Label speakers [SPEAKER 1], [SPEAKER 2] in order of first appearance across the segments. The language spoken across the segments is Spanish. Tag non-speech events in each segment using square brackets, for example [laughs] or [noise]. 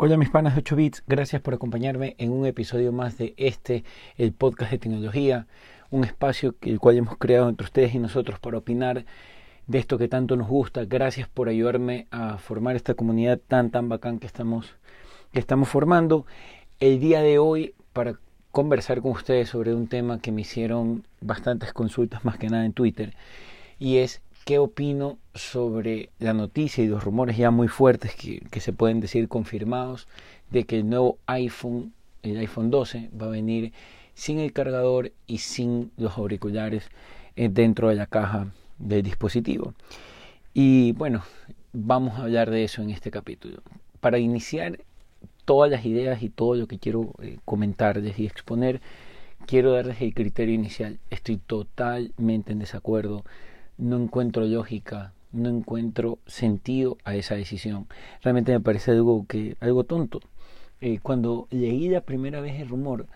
[SPEAKER 1] Hola mis panas de 8 bits, gracias por acompañarme en un episodio más de este, el podcast de tecnología, un espacio que, el cual hemos creado entre ustedes y nosotros para opinar de esto que tanto nos gusta. Gracias por ayudarme a formar esta comunidad tan tan bacán que estamos, que estamos formando. El día de hoy para conversar con ustedes sobre un tema que me hicieron bastantes consultas más que nada en Twitter y es qué opino sobre la noticia y los rumores ya muy fuertes que, se pueden decir confirmados de que el nuevo iPhone, el iPhone 12, va a venir sin el cargador y sin los auriculares eh, dentro de la caja del dispositivo. Y bueno, vamos a hablar de eso en este capítulo. Para iniciar todas las ideas y todo lo que quiero eh, comentarles y exponer, quiero darles el criterio inicial. Estoy totalmente en desacuerdo no encuentro lógica, no encuentro sentido a esa decisión. Realmente me parece algo que algo tonto. Eh, cuando leí la primera vez el rumor,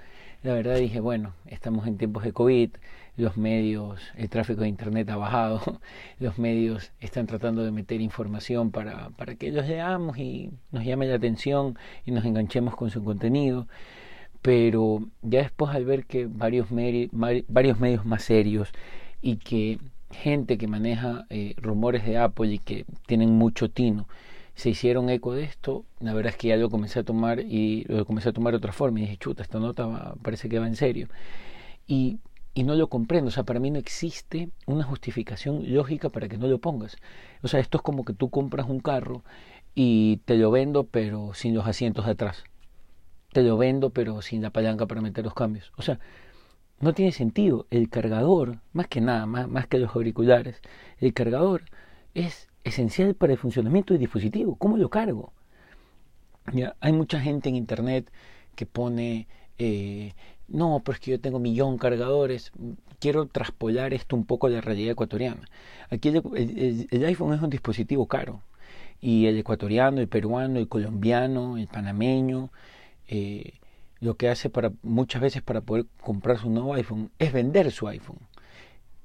[SPEAKER 1] la verdad dije, bueno, estamos en tiempos de COVID, los medios, el tráfico de Internet ha bajado, [laughs] los medios están tratando de meter información para, para que los leamos y nos llame la atención y nos enganchemos con su contenido. Pero ya después al ver que varios, varios medios más serios y que gente que maneja eh, rumores de Apple y que tienen mucho tino se hicieron eco de esto, la verdad es que ya lo comencé a tomar y lo comencé a tomar de otra forma y dije, chuta, esta nota parece que va en serio. Y, y no lo comprendo, o sea, para mí no existe una justificación lógica para que no lo pongas. O sea, esto es como que tú compras un carro y te lo vendo pero sin los asientos de atrás. Te lo vendo pero sin la palanca para meter los cambios. O sea, no tiene sentido. El cargador, más que nada, más, que los auriculares, el cargador es esencial para el funcionamiento del dispositivo. ¿Cómo lo cargo? Hay mucha gente en internet que pone, eh, no, pero es que yo tengo millón cargadores. Quiero traspolar esto un poco a la realidad ecuatoriana. Aquí el, el iPhone es un dispositivo caro. Y el ecuatoriano, el peruano, el colombiano, el panameño, eh, lo que hace para muchas veces para poder comprar su nuevo iPhone es vender su iPhone.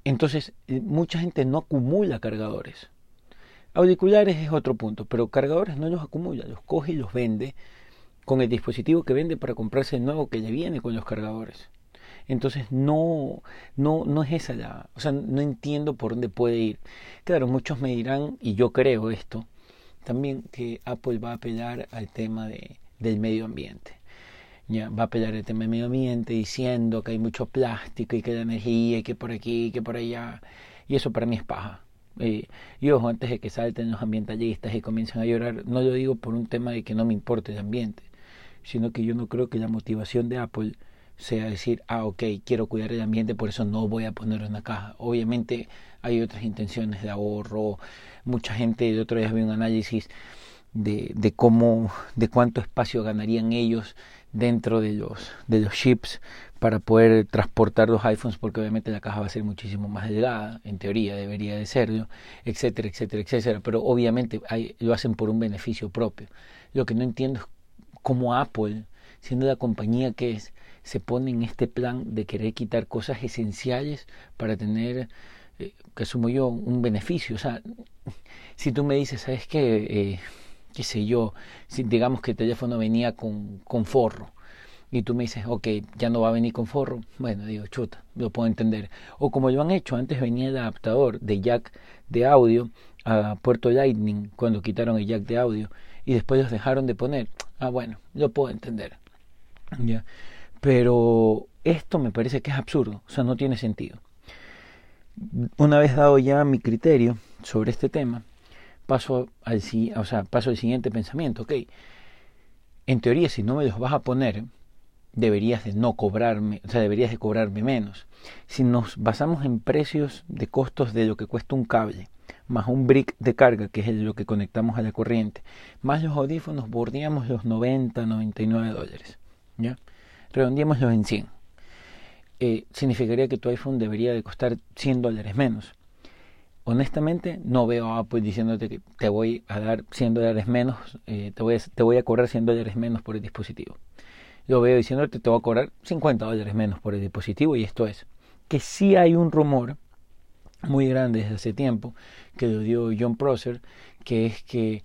[SPEAKER 1] Entonces, eh, mucha gente no acumula cargadores. Auriculares es otro punto, pero cargadores no los acumula, los coge y los vende con el dispositivo que vende para comprarse el nuevo que le viene con los cargadores. Entonces no, no, no es esa la, o sea, no entiendo por dónde puede ir. Claro, muchos me dirán, y yo creo esto, también que Apple va a apelar al tema de, del medio ambiente ya va a pelear el tema del medio ambiente diciendo que hay mucho plástico y que la energía y que por aquí y que por allá. Y eso para mí es paja. Eh, y ojo antes de que salten los ambientalistas y comiencen a llorar no lo digo por un tema de que no me importe el ambiente sino que yo no creo que la motivación de Apple sea decir ah ok quiero cuidar el ambiente por eso no voy a poner una caja obviamente hay otras intenciones de ahorro. Mucha gente de otro día vi un análisis de, de cómo de cuánto espacio ganarían ellos dentro de los, de los chips para poder transportar los iPhones porque obviamente la caja va a ser muchísimo más delgada, en teoría debería de serlo, etcétera, etcétera, etcétera, pero obviamente lo hacen por un beneficio propio. Lo que no entiendo es cómo Apple, siendo la compañía que es, se pone en este plan de querer quitar cosas esenciales para tener, eh, que asumo yo, un beneficio. O sea, si tú me dices, ¿sabes qué? Eh, qué sé yo, si digamos que el teléfono venía con, con forro y tú me dices, ok, ya no va a venir con forro, bueno, digo, chuta, lo puedo entender. O como lo han hecho, antes venía el adaptador de jack de audio a puerto Lightning cuando quitaron el jack de audio y después los dejaron de poner. Ah, bueno, lo puedo entender. ¿Ya? Pero esto me parece que es absurdo, o sea, no tiene sentido. Una vez dado ya mi criterio sobre este tema, paso al, o sea, paso al siguiente pensamiento, ok, en teoría si no me los vas a poner, deberías de no cobrarme, o sea, deberías de cobrarme menos. Si nos basamos en precios de costos de lo que cuesta un cable, más un brick de carga, que es lo que conectamos a la corriente, más los audífonos, bordeamos los 90, 99 dólares, ¿ya? En 100. Eh, significaría que tu iPhone debería de costar 100 dólares menos honestamente no veo a Apple diciéndote que te voy a dar 100 dólares menos, eh, te, voy a, te voy cobrar 100 dólares menos por el dispositivo. Lo veo diciéndote te voy a cobrar 50 dólares menos por el dispositivo y esto es que sí hay un rumor muy grande desde hace tiempo que lo dio John Prosser, que es que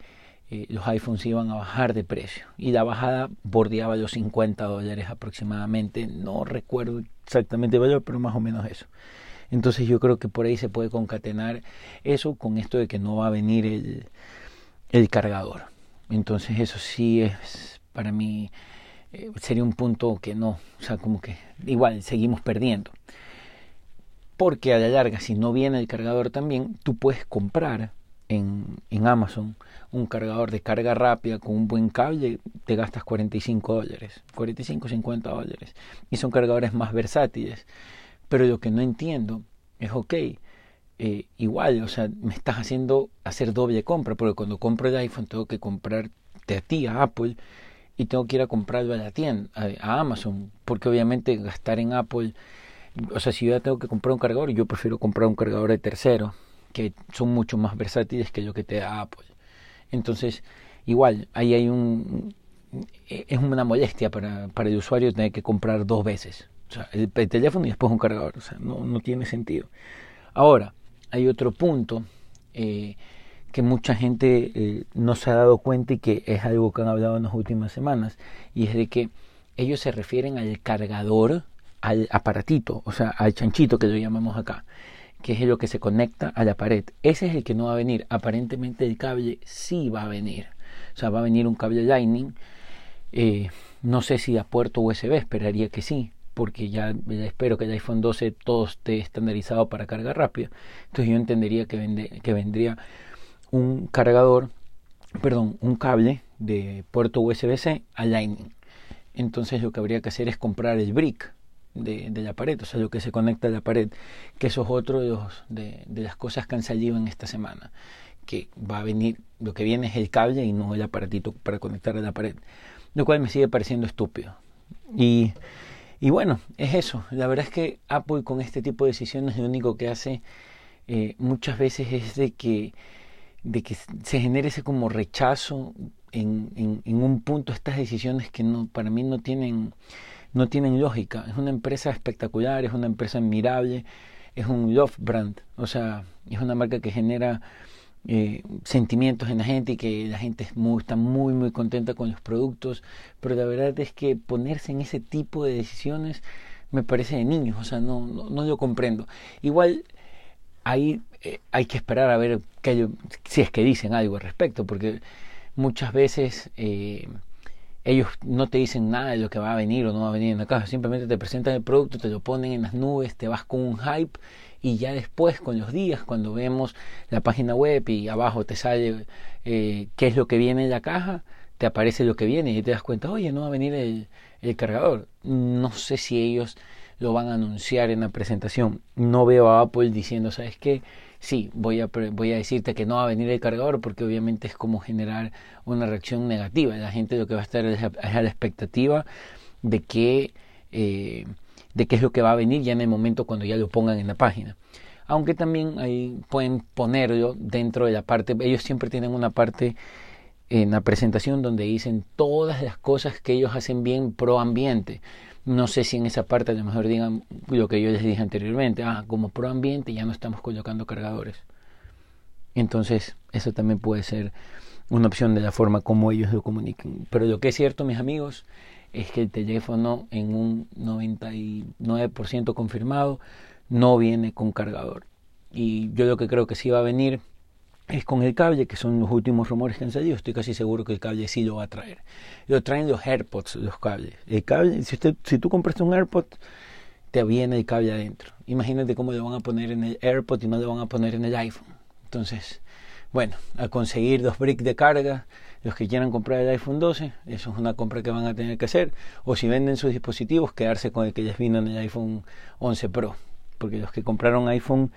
[SPEAKER 1] eh, los iPhones iban a bajar de precio y la bajada bordeaba los 50 dólares aproximadamente, no recuerdo exactamente el valor, pero más o menos eso. Entonces yo creo que por ahí se puede concatenar eso con esto de que no va a venir el, el cargador. Entonces eso sí es para mí eh, sería un punto que no, o sea, como que igual seguimos perdiendo. Porque a la larga, si no viene el cargador también, tú puedes comprar en, en Amazon un cargador de carga rápida con un buen cable, te gastas 45 dólares, 45, 50 dólares. Y son cargadores más versátiles. Pero lo que no entiendo es, ok, eh, igual, o sea, me estás haciendo hacer doble compra, porque cuando compro el iPhone tengo que comprarte a ti, a Apple, y tengo que ir a comprarlo a la tienda, a, Amazon, porque obviamente gastar en Apple, o sea, si yo ya tengo que comprar un cargador, yo prefiero comprar un cargador de tercero, que son mucho más versátiles que lo que te da Apple. Entonces, igual, ahí hay un... Es una molestia para, para el usuario tener que comprar dos veces. O sea, el, teléfono y después un cargador. O sea, no, no tiene sentido. Ahora, hay otro punto eh, que mucha gente eh, no se ha dado cuenta y que es algo que han hablado en las últimas semanas, y es de que ellos se refieren al cargador, al aparatito, o sea, al chanchito que lo llamamos acá, que es lo que se conecta a la pared. Ese es el que no va a venir. Aparentemente el cable sí va a venir. O sea, va a venir un cable Lightning. Eh, no sé si a puerto USB, esperaría que sí, porque ya, espero que el iPhone 12 todo esté estandarizado para carga rápida. Entonces yo entendería que, que vendría un cargador, perdón, un cable de puerto USB-C a Lightning. Entonces lo que habría que hacer es comprar el brick de, la pared, o sea, lo que se conecta a la pared, que eso es otro de, los, de, las cosas que han salido en esta semana, que va a venir, lo que viene es el cable y no el aparatito para conectar a la pared, lo cual me sigue pareciendo estúpido. Y, y bueno, es eso, la verdad es que Apple con este tipo de decisiones lo único que hace eh, muchas veces es de que de que se genere ese como rechazo en, en, un punto estas decisiones que no para mí no tienen no tienen lógica. Es una empresa espectacular es una empresa admirable es un love brand. O sea es una marca que genera eh, sentimientos en la gente y que la gente está muy muy contenta con los productos. Pero la verdad es que ponerse en ese tipo de decisiones me parece de niños o sea no, no, no lo comprendo. Igual ahí eh, hay que esperar a ver que, si es que dicen algo al respecto, porque muchas veces eh, ellos no te dicen nada de lo que va a venir o no va a venir en la caja, simplemente te presentan el producto, te lo ponen en las nubes, te vas con un hype y ya después con los días, cuando vemos la página web y abajo te sale eh, qué es lo que viene en la caja, te aparece lo que viene y te das cuenta, oye, no va a venir el, cargador. No sé si ellos lo van a anunciar en la presentación. No veo a Apple diciendo, ¿sabes qué? Sí, voy a, voy a decirte que no va a venir el cargador porque obviamente es como generar una reacción negativa. La gente lo que va a estar es a, la expectativa de que, eh, de qué es lo que va a venir ya en el momento cuando ya lo pongan en la página. Aunque también ahí pueden ponerlo dentro de la parte, ellos siempre tienen una parte en la presentación donde dicen todas las cosas que ellos hacen bien pro ambiente. No sé si en esa parte a lo mejor digan lo que yo les dije anteriormente, ah, como pro ambiente ya no estamos colocando cargadores. Entonces, eso también puede ser una opción de la forma como ellos lo comuniquen. Pero lo que es cierto, mis amigos, es que el teléfono en un 99% confirmado no viene con cargador. Y yo lo que creo que sí va a venir es con el cable, que son los últimos rumores que han salido. Estoy casi seguro que el cable sí lo va a traer. Lo traen los AirPods, los cables. El cable, si, usted, si tú compraste un AirPod, te viene el cable adentro. Imagínate cómo lo van a poner en el AirPod y no lo van a poner en el iPhone. Entonces, bueno, a conseguir dos bricks de carga, los que quieran comprar el iPhone 12, eso es una compra que van a tener que hacer. O si venden sus dispositivos, quedarse con el que les vino en el iPhone 11 Pro. Porque los que compraron iPhone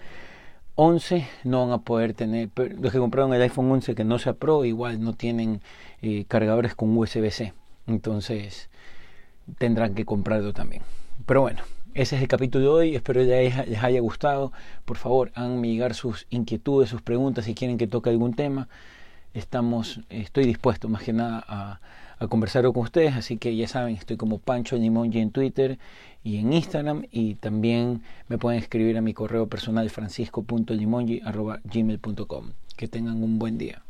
[SPEAKER 1] 11 no van a poder tener, los que compraron el iPhone 11 que no se Pro igual no tienen eh, cargadores con USB-C, entonces tendrán que comprarlo también. Pero bueno, ese es el capítulo de hoy, espero les, les haya gustado, por favor háganme llegar sus inquietudes, sus preguntas si quieren que toque algún tema, estamos, estoy dispuesto más que nada a, conversar con ustedes, así que ya saben, estoy como Pancho Limongi en Twitter y en Instagram y también me pueden escribir a mi correo personal francisco.limongi.gmail.com. Que tengan un buen día.